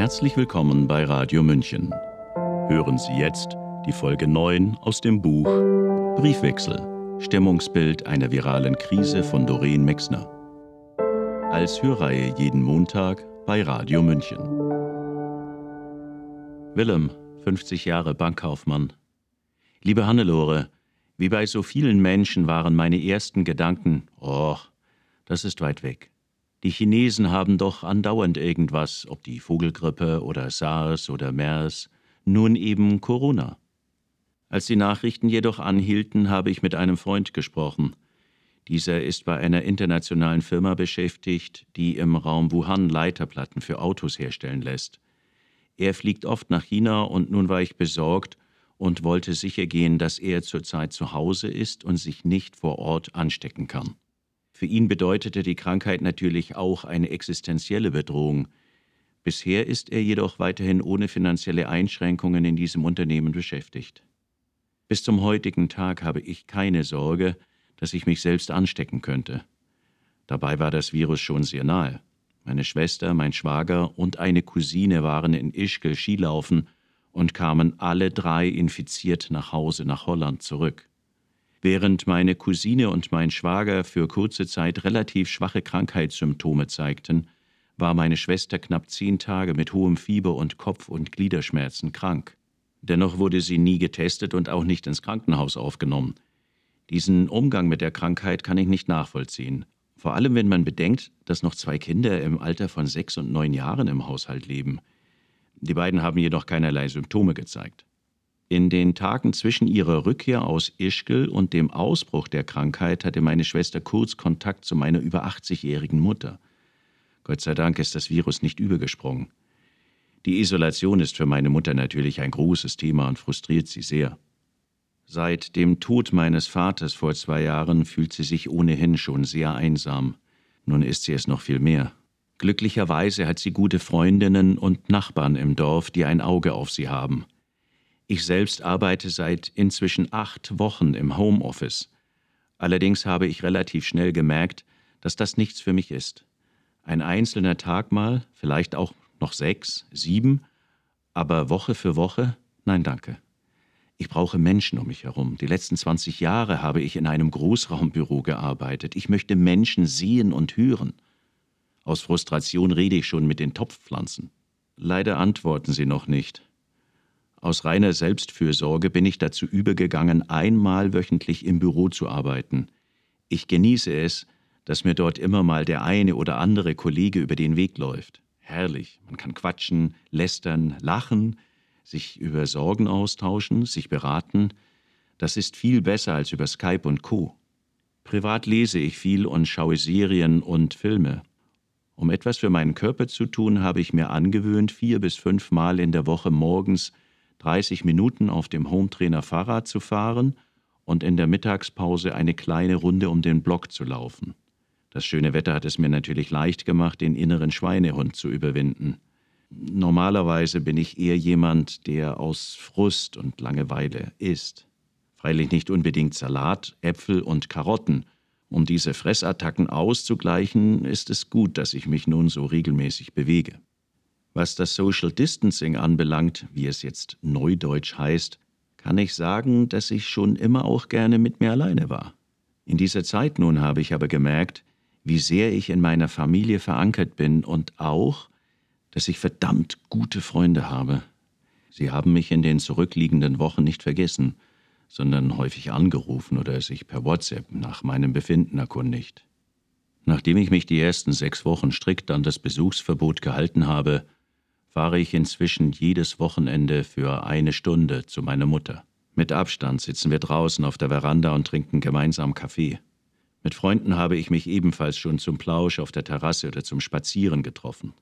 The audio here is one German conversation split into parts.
Herzlich willkommen bei Radio München. Hören Sie jetzt die Folge 9 aus dem Buch Briefwechsel. Stimmungsbild einer viralen Krise von Doreen Mexner. Als Hörreihe jeden Montag bei Radio München. Willem, 50 Jahre Bankkaufmann. Liebe Hannelore, wie bei so vielen Menschen waren meine ersten Gedanken, oh, das ist weit weg. Die Chinesen haben doch andauernd irgendwas, ob die Vogelgrippe oder SARS oder MERS, nun eben Corona. Als die Nachrichten jedoch anhielten, habe ich mit einem Freund gesprochen. Dieser ist bei einer internationalen Firma beschäftigt, die im Raum Wuhan Leiterplatten für Autos herstellen lässt. Er fliegt oft nach China und nun war ich besorgt und wollte sichergehen, dass er zurzeit zu Hause ist und sich nicht vor Ort anstecken kann. Für ihn bedeutete die Krankheit natürlich auch eine existenzielle Bedrohung. Bisher ist er jedoch weiterhin ohne finanzielle Einschränkungen in diesem Unternehmen beschäftigt. Bis zum heutigen Tag habe ich keine Sorge, dass ich mich selbst anstecken könnte. Dabei war das Virus schon sehr nahe. Meine Schwester, mein Schwager und eine Cousine waren in Ischgl Skilaufen und kamen alle drei infiziert nach Hause nach Holland zurück. Während meine Cousine und mein Schwager für kurze Zeit relativ schwache Krankheitssymptome zeigten, war meine Schwester knapp zehn Tage mit hohem Fieber und Kopf- und Gliederschmerzen krank. Dennoch wurde sie nie getestet und auch nicht ins Krankenhaus aufgenommen. Diesen Umgang mit der Krankheit kann ich nicht nachvollziehen. Vor allem, wenn man bedenkt, dass noch zwei Kinder im Alter von sechs und neun Jahren im Haushalt leben. Die beiden haben jedoch keinerlei Symptome gezeigt. In den Tagen zwischen ihrer Rückkehr aus Ischgl und dem Ausbruch der Krankheit hatte meine Schwester kurz Kontakt zu meiner über 80-jährigen Mutter. Gott sei Dank ist das Virus nicht übergesprungen. Die Isolation ist für meine Mutter natürlich ein großes Thema und frustriert sie sehr. Seit dem Tod meines Vaters vor zwei Jahren fühlt sie sich ohnehin schon sehr einsam. Nun ist sie es noch viel mehr. Glücklicherweise hat sie gute Freundinnen und Nachbarn im Dorf, die ein Auge auf sie haben. Ich selbst arbeite seit inzwischen acht Wochen im Homeoffice. Allerdings habe ich relativ schnell gemerkt, dass das nichts für mich ist. Ein einzelner Tag mal, vielleicht auch noch sechs, sieben, aber Woche für Woche, nein danke. Ich brauche Menschen um mich herum. Die letzten 20 Jahre habe ich in einem Großraumbüro gearbeitet. Ich möchte Menschen sehen und hören. Aus Frustration rede ich schon mit den Topfpflanzen. Leider antworten sie noch nicht. Aus reiner Selbstfürsorge bin ich dazu übergegangen, einmal wöchentlich im Büro zu arbeiten. Ich genieße es, dass mir dort immer mal der eine oder andere Kollege über den Weg läuft. Herrlich, man kann quatschen, lästern, lachen, sich über Sorgen austauschen, sich beraten. Das ist viel besser als über Skype und Co. Privat lese ich viel und schaue Serien und Filme. Um etwas für meinen Körper zu tun, habe ich mir angewöhnt, vier bis fünf Mal in der Woche morgens 30 Minuten auf dem Hometrainer Fahrrad zu fahren und in der Mittagspause eine kleine Runde um den Block zu laufen. Das schöne Wetter hat es mir natürlich leicht gemacht, den inneren Schweinehund zu überwinden. Normalerweise bin ich eher jemand, der aus Frust und Langeweile isst. Freilich nicht unbedingt Salat, Äpfel und Karotten. Um diese Fressattacken auszugleichen, ist es gut, dass ich mich nun so regelmäßig bewege. Was das Social Distancing anbelangt, wie es jetzt neudeutsch heißt, kann ich sagen, dass ich schon immer auch gerne mit mir alleine war. In dieser Zeit nun habe ich aber gemerkt, wie sehr ich in meiner Familie verankert bin und auch, dass ich verdammt gute Freunde habe. Sie haben mich in den zurückliegenden Wochen nicht vergessen, sondern häufig angerufen oder sich per WhatsApp nach meinem Befinden erkundigt. Nachdem ich mich die ersten sechs Wochen strikt an das Besuchsverbot gehalten habe, fahre ich inzwischen jedes Wochenende für eine Stunde zu meiner Mutter. Mit Abstand sitzen wir draußen auf der Veranda und trinken gemeinsam Kaffee. Mit Freunden habe ich mich ebenfalls schon zum Plausch auf der Terrasse oder zum Spazieren getroffen.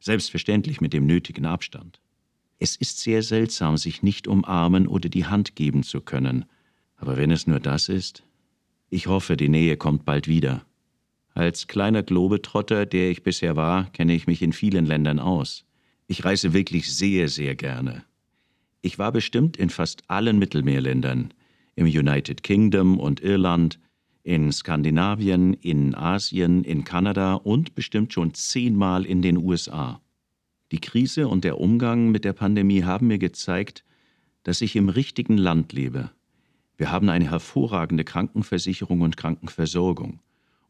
Selbstverständlich mit dem nötigen Abstand. Es ist sehr seltsam, sich nicht umarmen oder die Hand geben zu können. Aber wenn es nur das ist, ich hoffe, die Nähe kommt bald wieder. Als kleiner Globetrotter, der ich bisher war, kenne ich mich in vielen Ländern aus. Ich reise wirklich sehr, sehr gerne. Ich war bestimmt in fast allen Mittelmeerländern, im United Kingdom und Irland, in Skandinavien, in Asien, in Kanada und bestimmt schon zehnmal in den USA. Die Krise und der Umgang mit der Pandemie haben mir gezeigt, dass ich im richtigen Land lebe. Wir haben eine hervorragende Krankenversicherung und Krankenversorgung.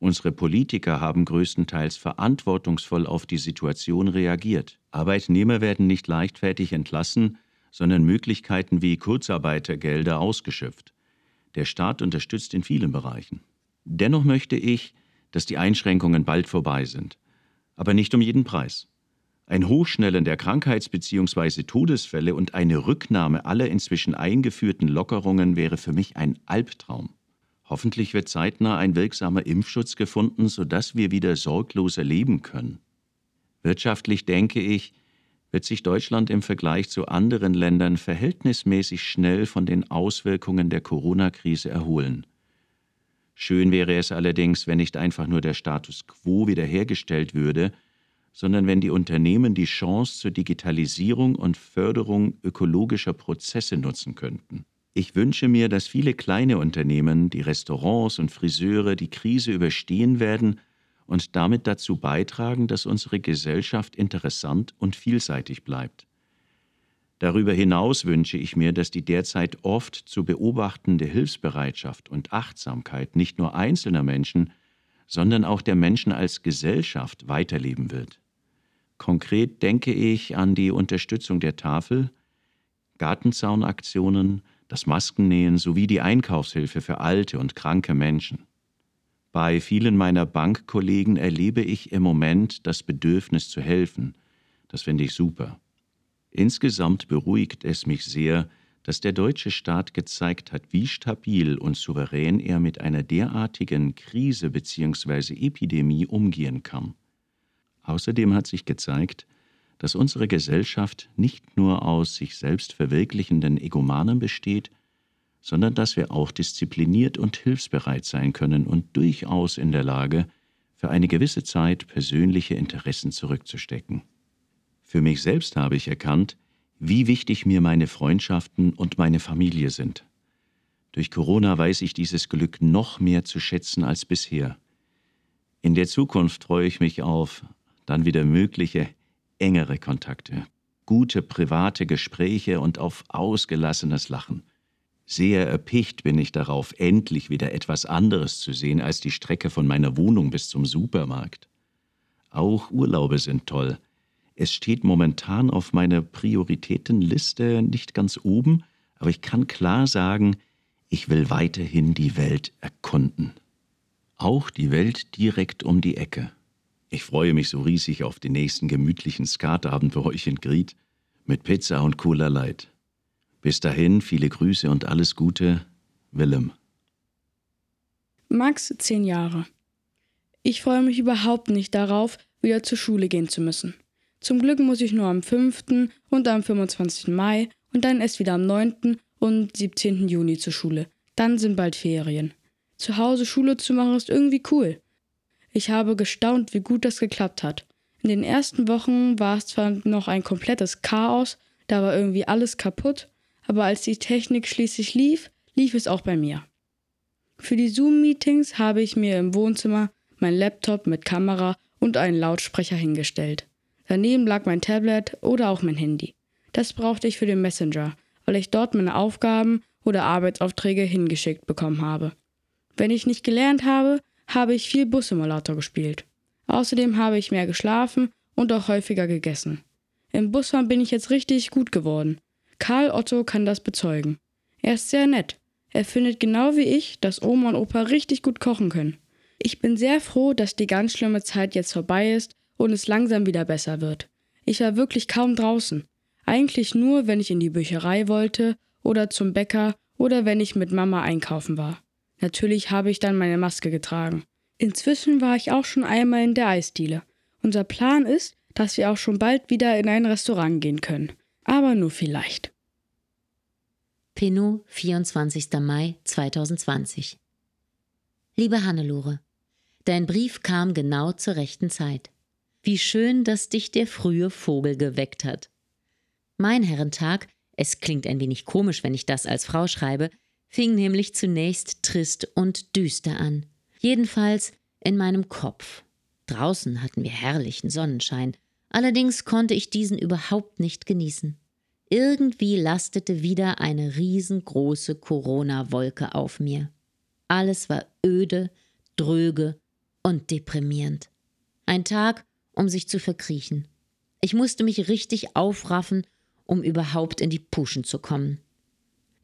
Unsere Politiker haben größtenteils verantwortungsvoll auf die Situation reagiert. Arbeitnehmer werden nicht leichtfertig entlassen, sondern Möglichkeiten wie Kurzarbeitergelder ausgeschöpft. Der Staat unterstützt in vielen Bereichen. Dennoch möchte ich, dass die Einschränkungen bald vorbei sind. Aber nicht um jeden Preis. Ein Hochschnellen der Krankheits- bzw. Todesfälle und eine Rücknahme aller inzwischen eingeführten Lockerungen wäre für mich ein Albtraum. Hoffentlich wird zeitnah ein wirksamer Impfschutz gefunden, sodass wir wieder sorgloser leben können. Wirtschaftlich denke ich, wird sich Deutschland im Vergleich zu anderen Ländern verhältnismäßig schnell von den Auswirkungen der Corona-Krise erholen. Schön wäre es allerdings, wenn nicht einfach nur der Status quo wiederhergestellt würde, sondern wenn die Unternehmen die Chance zur Digitalisierung und Förderung ökologischer Prozesse nutzen könnten. Ich wünsche mir, dass viele kleine Unternehmen, die Restaurants und Friseure die Krise überstehen werden und damit dazu beitragen, dass unsere Gesellschaft interessant und vielseitig bleibt. Darüber hinaus wünsche ich mir, dass die derzeit oft zu beobachtende Hilfsbereitschaft und Achtsamkeit nicht nur einzelner Menschen, sondern auch der Menschen als Gesellschaft weiterleben wird. Konkret denke ich an die Unterstützung der Tafel, Gartenzaunaktionen, das Maskennähen sowie die Einkaufshilfe für alte und kranke Menschen. Bei vielen meiner Bankkollegen erlebe ich im Moment das Bedürfnis zu helfen. Das finde ich super. Insgesamt beruhigt es mich sehr, dass der deutsche Staat gezeigt hat, wie stabil und souverän er mit einer derartigen Krise bzw. Epidemie umgehen kann. Außerdem hat sich gezeigt, dass unsere Gesellschaft nicht nur aus sich selbst verwirklichenden Egomanen besteht, sondern dass wir auch diszipliniert und hilfsbereit sein können und durchaus in der Lage, für eine gewisse Zeit persönliche Interessen zurückzustecken. Für mich selbst habe ich erkannt, wie wichtig mir meine Freundschaften und meine Familie sind. Durch Corona weiß ich dieses Glück noch mehr zu schätzen als bisher. In der Zukunft freue ich mich auf dann wieder mögliche engere Kontakte, gute private Gespräche und auf ausgelassenes Lachen. Sehr erpicht bin ich darauf, endlich wieder etwas anderes zu sehen als die Strecke von meiner Wohnung bis zum Supermarkt. Auch Urlaube sind toll. Es steht momentan auf meiner Prioritätenliste nicht ganz oben, aber ich kann klar sagen, ich will weiterhin die Welt erkunden. Auch die Welt direkt um die Ecke. Ich freue mich so riesig auf den nächsten gemütlichen Skatabend bei euch in Gried mit Pizza und cooler Light. Bis dahin viele Grüße und alles Gute, Willem. Max, zehn Jahre. Ich freue mich überhaupt nicht darauf, wieder zur Schule gehen zu müssen. Zum Glück muss ich nur am 5. und am 25. Mai und dann erst wieder am 9. und 17. Juni zur Schule. Dann sind bald Ferien. Zu Hause Schule zu machen ist irgendwie cool. Ich habe gestaunt, wie gut das geklappt hat. In den ersten Wochen war es zwar noch ein komplettes Chaos, da war irgendwie alles kaputt, aber als die Technik schließlich lief, lief es auch bei mir. Für die Zoom-Meetings habe ich mir im Wohnzimmer mein Laptop mit Kamera und einen Lautsprecher hingestellt. Daneben lag mein Tablet oder auch mein Handy. Das brauchte ich für den Messenger, weil ich dort meine Aufgaben oder Arbeitsaufträge hingeschickt bekommen habe. Wenn ich nicht gelernt habe, habe ich viel Bussimulator gespielt. Außerdem habe ich mehr geschlafen und auch häufiger gegessen. Im Busfahren bin ich jetzt richtig gut geworden. Karl Otto kann das bezeugen. Er ist sehr nett. Er findet genau wie ich, dass Oma und Opa richtig gut kochen können. Ich bin sehr froh, dass die ganz schlimme Zeit jetzt vorbei ist und es langsam wieder besser wird. Ich war wirklich kaum draußen. Eigentlich nur, wenn ich in die Bücherei wollte oder zum Bäcker oder wenn ich mit Mama einkaufen war. Natürlich habe ich dann meine Maske getragen. Inzwischen war ich auch schon einmal in der Eisdiele. Unser Plan ist, dass wir auch schon bald wieder in ein Restaurant gehen können aber nur vielleicht. Pinot, 24. Mai 2020. Liebe Hannelore, dein Brief kam genau zur rechten Zeit. Wie schön, dass dich der frühe Vogel geweckt hat. Mein Herrentag, es klingt ein wenig komisch, wenn ich das als Frau schreibe, fing nämlich zunächst trist und düster an. Jedenfalls in meinem Kopf. Draußen hatten wir herrlichen Sonnenschein, Allerdings konnte ich diesen überhaupt nicht genießen. Irgendwie lastete wieder eine riesengroße Corona-Wolke auf mir. Alles war öde, dröge und deprimierend. Ein Tag, um sich zu verkriechen. Ich musste mich richtig aufraffen, um überhaupt in die Puschen zu kommen.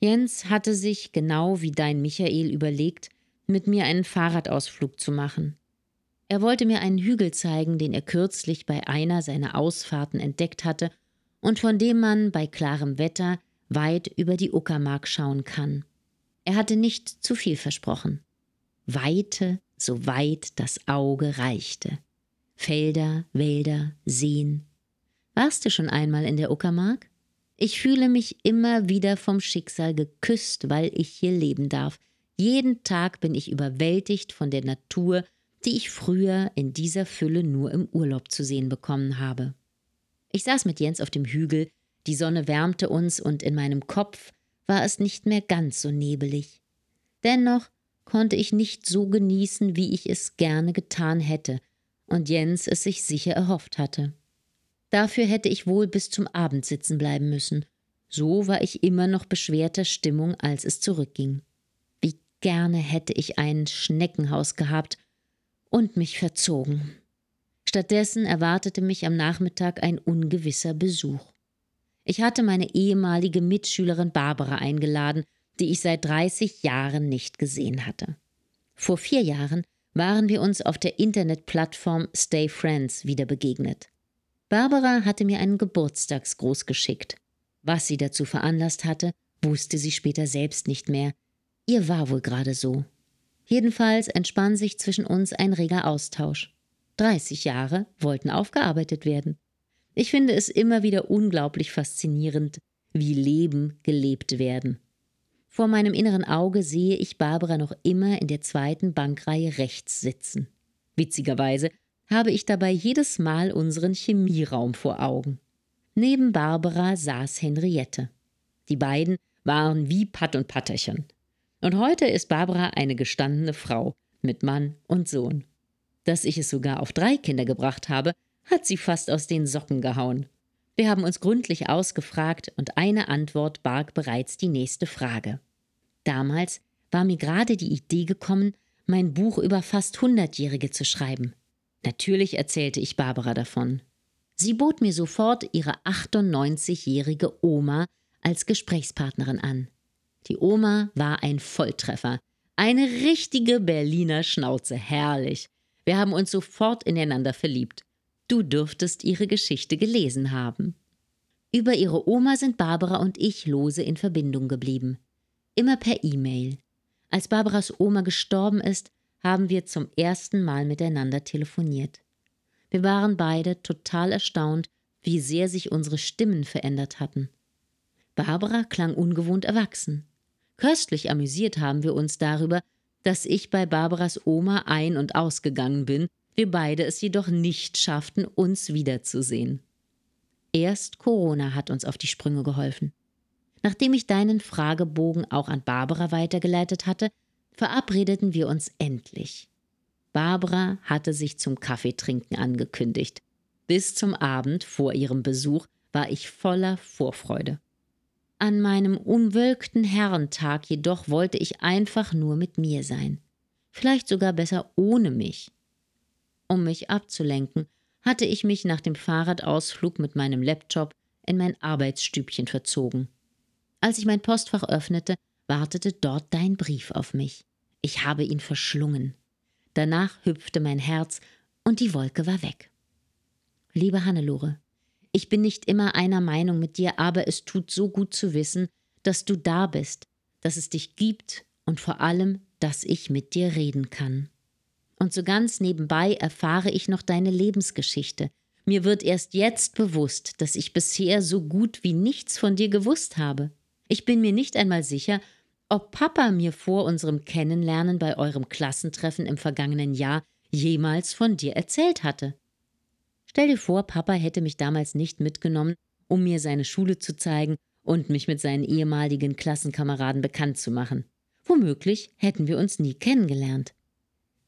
Jens hatte sich, genau wie dein Michael, überlegt, mit mir einen Fahrradausflug zu machen. Er wollte mir einen Hügel zeigen, den er kürzlich bei einer seiner Ausfahrten entdeckt hatte und von dem man bei klarem Wetter weit über die Uckermark schauen kann. Er hatte nicht zu viel versprochen. Weite, so weit das Auge reichte. Felder, Wälder, Seen. Warst du schon einmal in der Uckermark? Ich fühle mich immer wieder vom Schicksal geküsst, weil ich hier leben darf. Jeden Tag bin ich überwältigt von der Natur, die ich früher in dieser Fülle nur im Urlaub zu sehen bekommen habe. Ich saß mit Jens auf dem Hügel, die Sonne wärmte uns und in meinem Kopf war es nicht mehr ganz so nebelig. Dennoch konnte ich nicht so genießen, wie ich es gerne getan hätte und Jens es sich sicher erhofft hatte. Dafür hätte ich wohl bis zum Abend sitzen bleiben müssen. So war ich immer noch beschwerter Stimmung, als es zurückging. Wie gerne hätte ich ein Schneckenhaus gehabt und mich verzogen. Stattdessen erwartete mich am Nachmittag ein ungewisser Besuch. Ich hatte meine ehemalige Mitschülerin Barbara eingeladen, die ich seit 30 Jahren nicht gesehen hatte. Vor vier Jahren waren wir uns auf der Internetplattform Stay Friends wieder begegnet. Barbara hatte mir einen Geburtstagsgruß geschickt. Was sie dazu veranlasst hatte, wusste sie später selbst nicht mehr. Ihr war wohl gerade so. Jedenfalls entspann sich zwischen uns ein reger Austausch. 30 Jahre wollten aufgearbeitet werden. Ich finde es immer wieder unglaublich faszinierend, wie Leben gelebt werden. Vor meinem inneren Auge sehe ich Barbara noch immer in der zweiten Bankreihe rechts sitzen. Witzigerweise habe ich dabei jedes Mal unseren Chemieraum vor Augen. Neben Barbara saß Henriette. Die beiden waren wie Patt und Patterchen. Und heute ist Barbara eine gestandene Frau mit Mann und Sohn. Dass ich es sogar auf drei Kinder gebracht habe, hat sie fast aus den Socken gehauen. Wir haben uns gründlich ausgefragt und eine Antwort barg bereits die nächste Frage. Damals war mir gerade die Idee gekommen, mein Buch über fast Hundertjährige zu schreiben. Natürlich erzählte ich Barbara davon. Sie bot mir sofort ihre 98-jährige Oma als Gesprächspartnerin an. Die Oma war ein Volltreffer. Eine richtige Berliner Schnauze, herrlich. Wir haben uns sofort ineinander verliebt. Du dürftest ihre Geschichte gelesen haben. Über ihre Oma sind Barbara und ich lose in Verbindung geblieben. Immer per E-Mail. Als Barbaras Oma gestorben ist, haben wir zum ersten Mal miteinander telefoniert. Wir waren beide total erstaunt, wie sehr sich unsere Stimmen verändert hatten. Barbara klang ungewohnt erwachsen. Köstlich amüsiert haben wir uns darüber, dass ich bei Barbaras Oma ein- und ausgegangen bin, wir beide es jedoch nicht schafften, uns wiederzusehen. Erst Corona hat uns auf die Sprünge geholfen. Nachdem ich deinen Fragebogen auch an Barbara weitergeleitet hatte, verabredeten wir uns endlich. Barbara hatte sich zum Kaffeetrinken angekündigt. Bis zum Abend vor ihrem Besuch war ich voller Vorfreude. An meinem umwölkten Herrentag jedoch wollte ich einfach nur mit mir sein. Vielleicht sogar besser ohne mich. Um mich abzulenken, hatte ich mich nach dem Fahrradausflug mit meinem Laptop in mein Arbeitsstübchen verzogen. Als ich mein Postfach öffnete, wartete dort dein Brief auf mich. Ich habe ihn verschlungen. Danach hüpfte mein Herz und die Wolke war weg. Liebe Hannelore, ich bin nicht immer einer Meinung mit dir, aber es tut so gut zu wissen, dass du da bist, dass es dich gibt und vor allem, dass ich mit dir reden kann. Und so ganz nebenbei erfahre ich noch deine Lebensgeschichte. Mir wird erst jetzt bewusst, dass ich bisher so gut wie nichts von dir gewusst habe. Ich bin mir nicht einmal sicher, ob Papa mir vor unserem Kennenlernen bei eurem Klassentreffen im vergangenen Jahr jemals von dir erzählt hatte. Stell dir vor, Papa hätte mich damals nicht mitgenommen, um mir seine Schule zu zeigen und mich mit seinen ehemaligen Klassenkameraden bekannt zu machen. Womöglich hätten wir uns nie kennengelernt.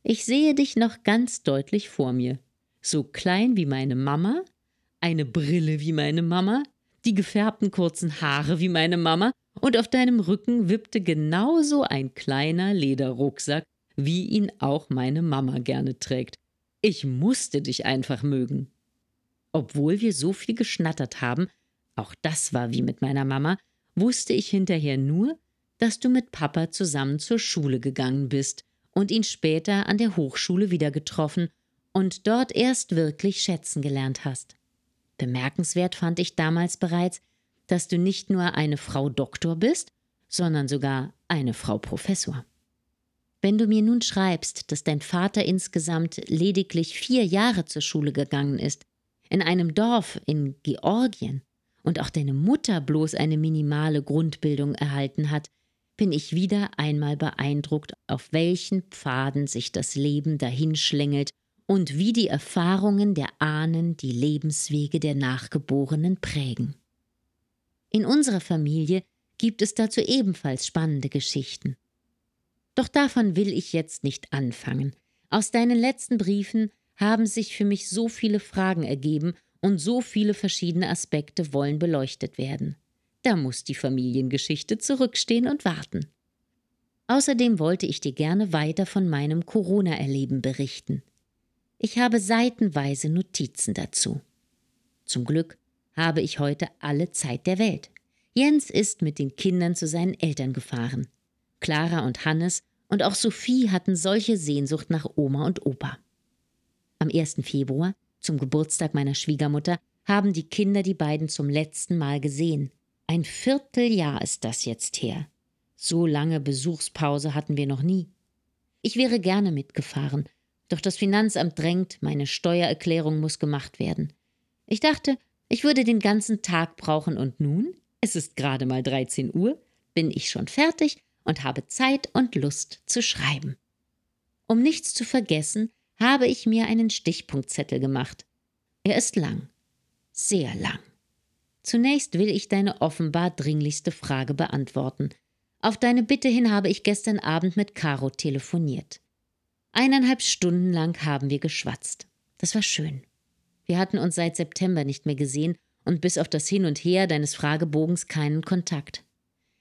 Ich sehe dich noch ganz deutlich vor mir, so klein wie meine Mama, eine Brille wie meine Mama, die gefärbten kurzen Haare wie meine Mama und auf deinem Rücken wippte genauso ein kleiner Lederrucksack, wie ihn auch meine Mama gerne trägt. Ich musste dich einfach mögen. Obwohl wir so viel geschnattert haben, auch das war wie mit meiner Mama, wusste ich hinterher nur, dass du mit Papa zusammen zur Schule gegangen bist und ihn später an der Hochschule wieder getroffen und dort erst wirklich schätzen gelernt hast. Bemerkenswert fand ich damals bereits, dass du nicht nur eine Frau Doktor bist, sondern sogar eine Frau Professor. Wenn du mir nun schreibst, dass dein Vater insgesamt lediglich vier Jahre zur Schule gegangen ist, in einem Dorf in Georgien, und auch deine Mutter bloß eine minimale Grundbildung erhalten hat, bin ich wieder einmal beeindruckt, auf welchen Pfaden sich das Leben dahinschlängelt und wie die Erfahrungen der Ahnen die Lebenswege der Nachgeborenen prägen. In unserer Familie gibt es dazu ebenfalls spannende Geschichten. Doch davon will ich jetzt nicht anfangen. Aus deinen letzten Briefen haben sich für mich so viele Fragen ergeben und so viele verschiedene Aspekte wollen beleuchtet werden. Da muss die Familiengeschichte zurückstehen und warten. Außerdem wollte ich dir gerne weiter von meinem Corona-Erleben berichten. Ich habe seitenweise Notizen dazu. Zum Glück habe ich heute alle Zeit der Welt. Jens ist mit den Kindern zu seinen Eltern gefahren. Clara und Hannes und auch Sophie hatten solche Sehnsucht nach Oma und Opa. Am 1. Februar, zum Geburtstag meiner Schwiegermutter, haben die Kinder die beiden zum letzten Mal gesehen. Ein Vierteljahr ist das jetzt her. So lange Besuchspause hatten wir noch nie. Ich wäre gerne mitgefahren, doch das Finanzamt drängt, meine Steuererklärung muss gemacht werden. Ich dachte, ich würde den ganzen Tag brauchen und nun, es ist gerade mal 13 Uhr, bin ich schon fertig und habe Zeit und Lust zu schreiben. Um nichts zu vergessen, habe ich mir einen Stichpunktzettel gemacht. Er ist lang, sehr lang. Zunächst will ich deine offenbar dringlichste Frage beantworten. Auf deine Bitte hin habe ich gestern Abend mit Caro telefoniert. Eineinhalb Stunden lang haben wir geschwatzt. Das war schön. Wir hatten uns seit September nicht mehr gesehen und bis auf das Hin und Her deines Fragebogens keinen Kontakt.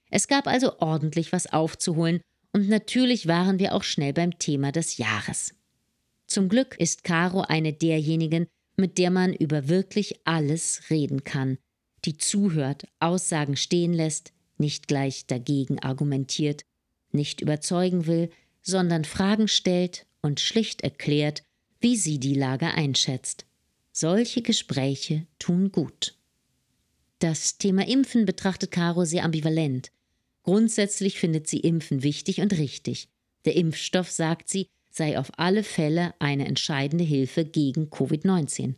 Es gab also ordentlich was aufzuholen und natürlich waren wir auch schnell beim Thema des Jahres. Zum Glück ist Caro eine derjenigen, mit der man über wirklich alles reden kann, die zuhört, Aussagen stehen lässt, nicht gleich dagegen argumentiert, nicht überzeugen will, sondern Fragen stellt und schlicht erklärt, wie sie die Lage einschätzt. Solche Gespräche tun gut. Das Thema Impfen betrachtet Caro sehr ambivalent. Grundsätzlich findet sie Impfen wichtig und richtig. Der Impfstoff, sagt sie, sei auf alle Fälle eine entscheidende Hilfe gegen Covid-19.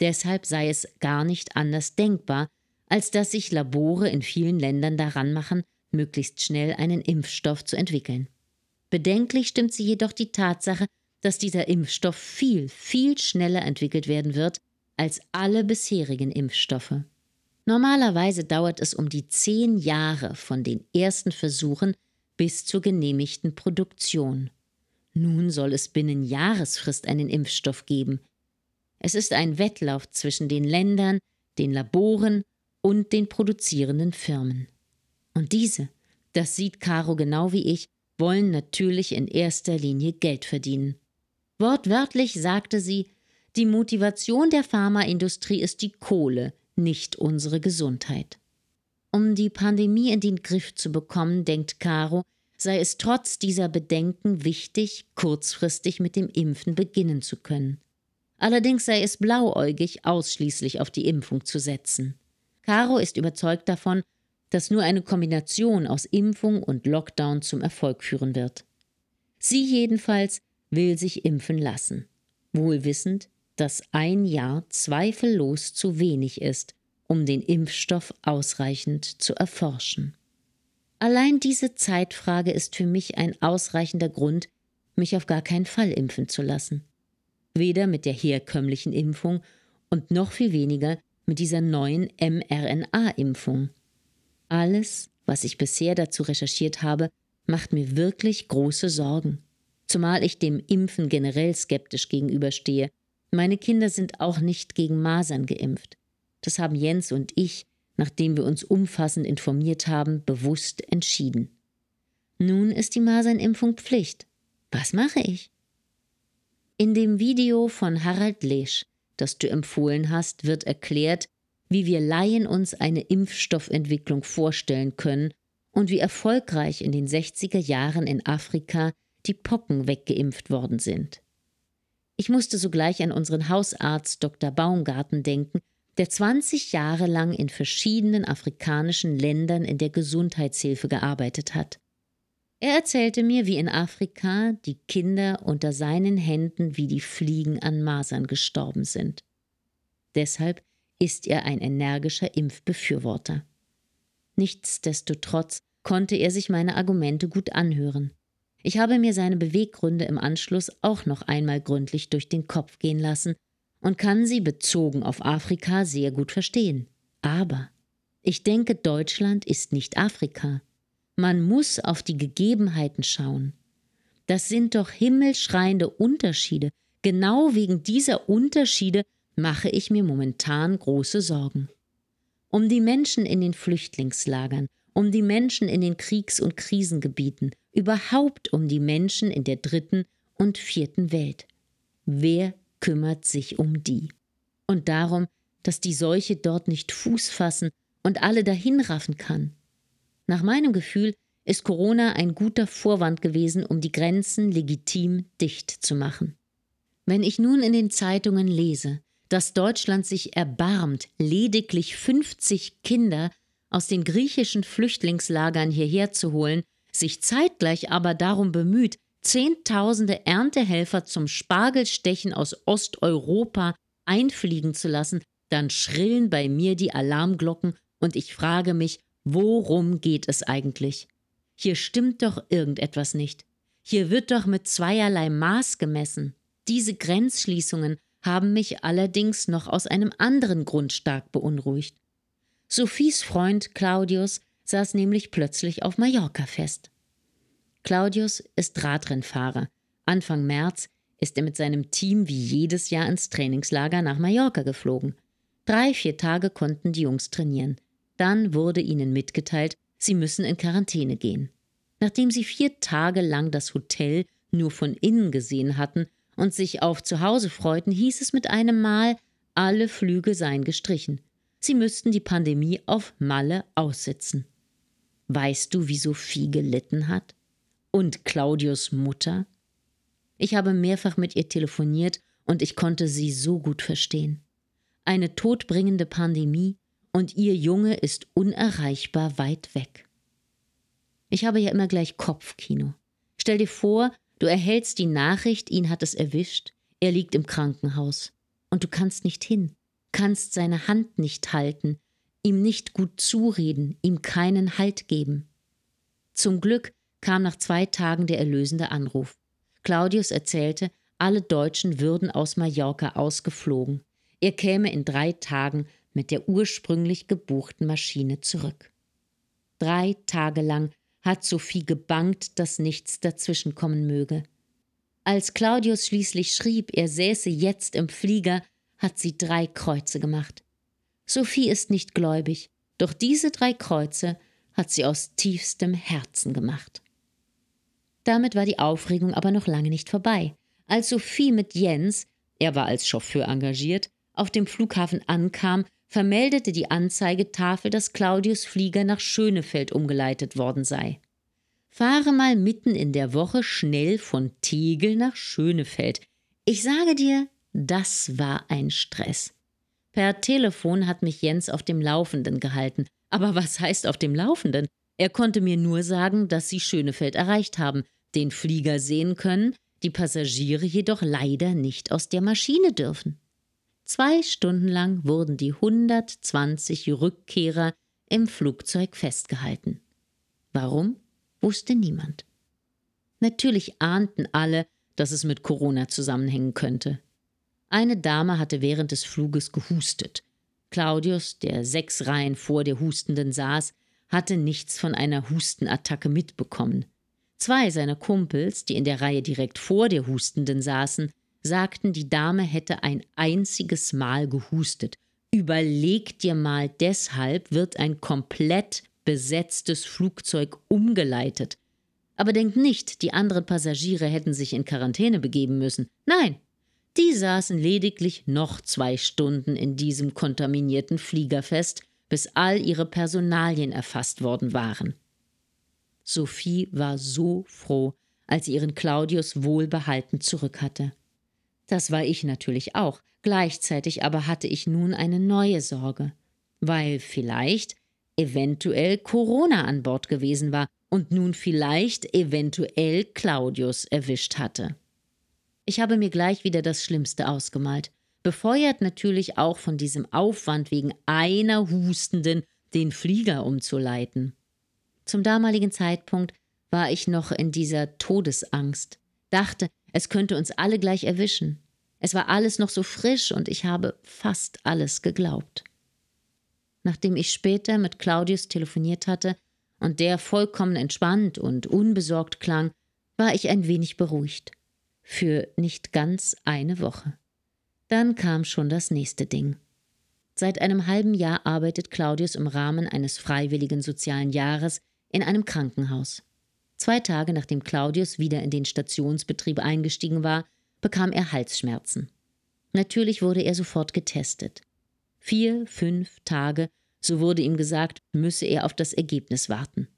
Deshalb sei es gar nicht anders denkbar, als dass sich Labore in vielen Ländern daran machen, möglichst schnell einen Impfstoff zu entwickeln. Bedenklich stimmt sie jedoch die Tatsache, dass dieser Impfstoff viel, viel schneller entwickelt werden wird als alle bisherigen Impfstoffe. Normalerweise dauert es um die zehn Jahre von den ersten Versuchen bis zur genehmigten Produktion. Nun soll es binnen Jahresfrist einen Impfstoff geben. Es ist ein Wettlauf zwischen den Ländern, den Laboren und den produzierenden Firmen. Und diese, das sieht Caro genau wie ich, wollen natürlich in erster Linie Geld verdienen. Wortwörtlich sagte sie, die Motivation der Pharmaindustrie ist die Kohle, nicht unsere Gesundheit. Um die Pandemie in den Griff zu bekommen, denkt Caro, sei es trotz dieser Bedenken wichtig, kurzfristig mit dem Impfen beginnen zu können. Allerdings sei es blauäugig, ausschließlich auf die Impfung zu setzen. Caro ist überzeugt davon, dass nur eine Kombination aus Impfung und Lockdown zum Erfolg führen wird. Sie jedenfalls will sich impfen lassen, wohl wissend, dass ein Jahr zweifellos zu wenig ist, um den Impfstoff ausreichend zu erforschen. Allein diese Zeitfrage ist für mich ein ausreichender Grund, mich auf gar keinen Fall impfen zu lassen. Weder mit der herkömmlichen Impfung und noch viel weniger mit dieser neuen mRNA-Impfung. Alles, was ich bisher dazu recherchiert habe, macht mir wirklich große Sorgen. Zumal ich dem Impfen generell skeptisch gegenüberstehe. Meine Kinder sind auch nicht gegen Masern geimpft. Das haben Jens und ich, nachdem wir uns umfassend informiert haben, bewusst entschieden. Nun ist die Masernimpfung Pflicht. Was mache ich? In dem Video von Harald Lesch, das du empfohlen hast, wird erklärt, wie wir Laien uns eine Impfstoffentwicklung vorstellen können und wie erfolgreich in den 60er Jahren in Afrika die Pocken weggeimpft worden sind. Ich musste sogleich an unseren Hausarzt Dr. Baumgarten denken, der 20 Jahre lang in verschiedenen afrikanischen Ländern in der Gesundheitshilfe gearbeitet hat. Er erzählte mir, wie in Afrika die Kinder unter seinen Händen wie die Fliegen an Masern gestorben sind. Deshalb ist er ein energischer Impfbefürworter. Nichtsdestotrotz konnte er sich meine Argumente gut anhören. Ich habe mir seine Beweggründe im Anschluss auch noch einmal gründlich durch den Kopf gehen lassen und kann sie bezogen auf Afrika sehr gut verstehen. Aber ich denke, Deutschland ist nicht Afrika. Man muss auf die Gegebenheiten schauen. Das sind doch himmelschreiende Unterschiede. Genau wegen dieser Unterschiede mache ich mir momentan große Sorgen. Um die Menschen in den Flüchtlingslagern, um die Menschen in den Kriegs- und Krisengebieten, überhaupt um die Menschen in der dritten und vierten Welt. Wer kümmert sich um die? Und darum, dass die Seuche dort nicht Fuß fassen und alle dahinraffen kann. Nach meinem Gefühl ist Corona ein guter Vorwand gewesen, um die Grenzen legitim dicht zu machen. Wenn ich nun in den Zeitungen lese, dass Deutschland sich erbarmt, lediglich 50 Kinder aus den griechischen Flüchtlingslagern hierher zu holen, sich zeitgleich aber darum bemüht, Zehntausende Erntehelfer zum Spargelstechen aus Osteuropa einfliegen zu lassen, dann schrillen bei mir die Alarmglocken und ich frage mich, worum geht es eigentlich? Hier stimmt doch irgendetwas nicht. Hier wird doch mit zweierlei Maß gemessen. Diese Grenzschließungen haben mich allerdings noch aus einem anderen Grund stark beunruhigt. Sophies Freund Claudius saß nämlich plötzlich auf Mallorca fest. Claudius ist Radrennfahrer. Anfang März ist er mit seinem Team wie jedes Jahr ins Trainingslager nach Mallorca geflogen. Drei, vier Tage konnten die Jungs trainieren. Dann wurde ihnen mitgeteilt, sie müssen in Quarantäne gehen. Nachdem sie vier Tage lang das Hotel nur von innen gesehen hatten und sich auf Zuhause freuten, hieß es mit einem Mal, alle Flüge seien gestrichen. Sie müssten die Pandemie auf Malle aussitzen. Weißt du, wie Sophie gelitten hat? Und Claudius Mutter? Ich habe mehrfach mit ihr telefoniert und ich konnte sie so gut verstehen. Eine todbringende Pandemie und ihr Junge ist unerreichbar weit weg. Ich habe ja immer gleich Kopfkino. Stell dir vor, Du erhältst die Nachricht, ihn hat es erwischt, er liegt im Krankenhaus. Und du kannst nicht hin, kannst seine Hand nicht halten, ihm nicht gut zureden, ihm keinen Halt geben. Zum Glück kam nach zwei Tagen der erlösende Anruf. Claudius erzählte, alle Deutschen würden aus Mallorca ausgeflogen. Er käme in drei Tagen mit der ursprünglich gebuchten Maschine zurück. Drei Tage lang hat Sophie gebangt, dass nichts dazwischenkommen möge. Als Claudius schließlich schrieb, er säße jetzt im Flieger, hat sie drei Kreuze gemacht. Sophie ist nicht gläubig, doch diese drei Kreuze hat sie aus tiefstem Herzen gemacht. Damit war die Aufregung aber noch lange nicht vorbei. Als Sophie mit Jens, er war als Chauffeur engagiert, auf dem Flughafen ankam, vermeldete die Anzeigetafel, dass Claudius Flieger nach Schönefeld umgeleitet worden sei. Fahre mal mitten in der Woche schnell von Tegel nach Schönefeld. Ich sage dir, das war ein Stress. Per Telefon hat mich Jens auf dem Laufenden gehalten. Aber was heißt auf dem Laufenden? Er konnte mir nur sagen, dass sie Schönefeld erreicht haben, den Flieger sehen können, die Passagiere jedoch leider nicht aus der Maschine dürfen. Zwei Stunden lang wurden die 120 Rückkehrer im Flugzeug festgehalten. Warum, wusste niemand. Natürlich ahnten alle, dass es mit Corona zusammenhängen könnte. Eine Dame hatte während des Fluges gehustet. Claudius, der sechs Reihen vor der Hustenden saß, hatte nichts von einer Hustenattacke mitbekommen. Zwei seiner Kumpels, die in der Reihe direkt vor der Hustenden saßen, sagten, die Dame hätte ein einziges Mal gehustet, Überleg dir mal, deshalb wird ein komplett besetztes Flugzeug umgeleitet. Aber denk nicht, die anderen Passagiere hätten sich in Quarantäne begeben müssen. Nein, die saßen lediglich noch zwei Stunden in diesem kontaminierten Flieger fest, bis all ihre Personalien erfasst worden waren. Sophie war so froh, als sie ihren Claudius wohlbehalten zurück hatte. Das war ich natürlich auch, gleichzeitig aber hatte ich nun eine neue Sorge, weil vielleicht eventuell Corona an Bord gewesen war und nun vielleicht eventuell Claudius erwischt hatte. Ich habe mir gleich wieder das Schlimmste ausgemalt, befeuert natürlich auch von diesem Aufwand wegen einer Hustenden den Flieger umzuleiten. Zum damaligen Zeitpunkt war ich noch in dieser Todesangst, dachte, es könnte uns alle gleich erwischen. Es war alles noch so frisch und ich habe fast alles geglaubt. Nachdem ich später mit Claudius telefoniert hatte und der vollkommen entspannt und unbesorgt klang, war ich ein wenig beruhigt. Für nicht ganz eine Woche. Dann kam schon das nächste Ding. Seit einem halben Jahr arbeitet Claudius im Rahmen eines freiwilligen sozialen Jahres in einem Krankenhaus. Zwei Tage nachdem Claudius wieder in den Stationsbetrieb eingestiegen war, bekam er Halsschmerzen. Natürlich wurde er sofort getestet. Vier, fünf Tage, so wurde ihm gesagt, müsse er auf das Ergebnis warten.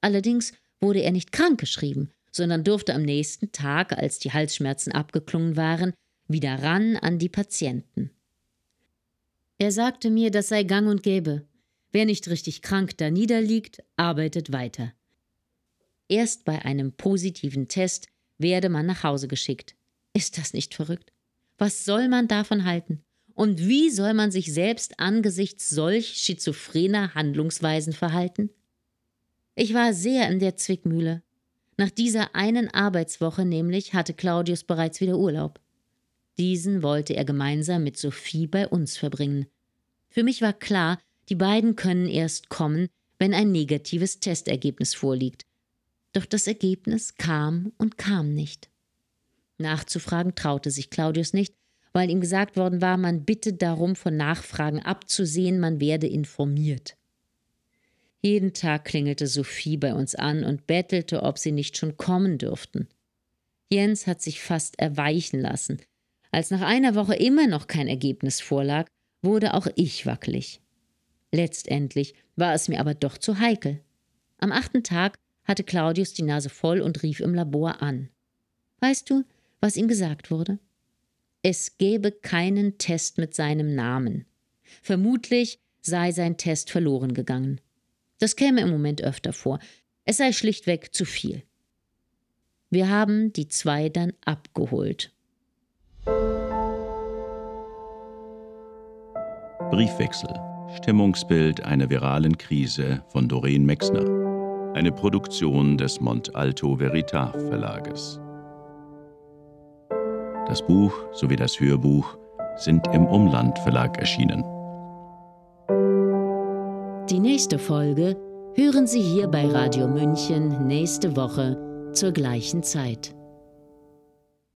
Allerdings wurde er nicht krankgeschrieben, sondern durfte am nächsten Tag, als die Halsschmerzen abgeklungen waren, wieder ran an die Patienten. Er sagte mir, das sei gang und gäbe. Wer nicht richtig krank da niederliegt, arbeitet weiter. Erst bei einem positiven Test werde man nach Hause geschickt. Ist das nicht verrückt? Was soll man davon halten? Und wie soll man sich selbst angesichts solch schizophrener Handlungsweisen verhalten? Ich war sehr in der Zwickmühle. Nach dieser einen Arbeitswoche nämlich hatte Claudius bereits wieder Urlaub. Diesen wollte er gemeinsam mit Sophie bei uns verbringen. Für mich war klar, die beiden können erst kommen, wenn ein negatives Testergebnis vorliegt. Doch das Ergebnis kam und kam nicht. Nachzufragen traute sich Claudius nicht, weil ihm gesagt worden war, man bitte darum, von Nachfragen abzusehen, man werde informiert. Jeden Tag klingelte Sophie bei uns an und bettelte, ob sie nicht schon kommen dürften. Jens hat sich fast erweichen lassen. Als nach einer Woche immer noch kein Ergebnis vorlag, wurde auch ich wackelig. Letztendlich war es mir aber doch zu heikel. Am achten Tag hatte Claudius die Nase voll und rief im Labor an. Weißt du, was ihm gesagt wurde? Es gäbe keinen Test mit seinem Namen. Vermutlich sei sein Test verloren gegangen. Das käme im Moment öfter vor. Es sei schlichtweg zu viel. Wir haben die zwei dann abgeholt. Briefwechsel. Stimmungsbild einer viralen Krise von Doreen Mexner. Eine Produktion des Mont Alto Veritas Verlages. Das Buch sowie das Hörbuch sind im Umland Verlag erschienen. Die nächste Folge hören Sie hier bei Radio München nächste Woche zur gleichen Zeit.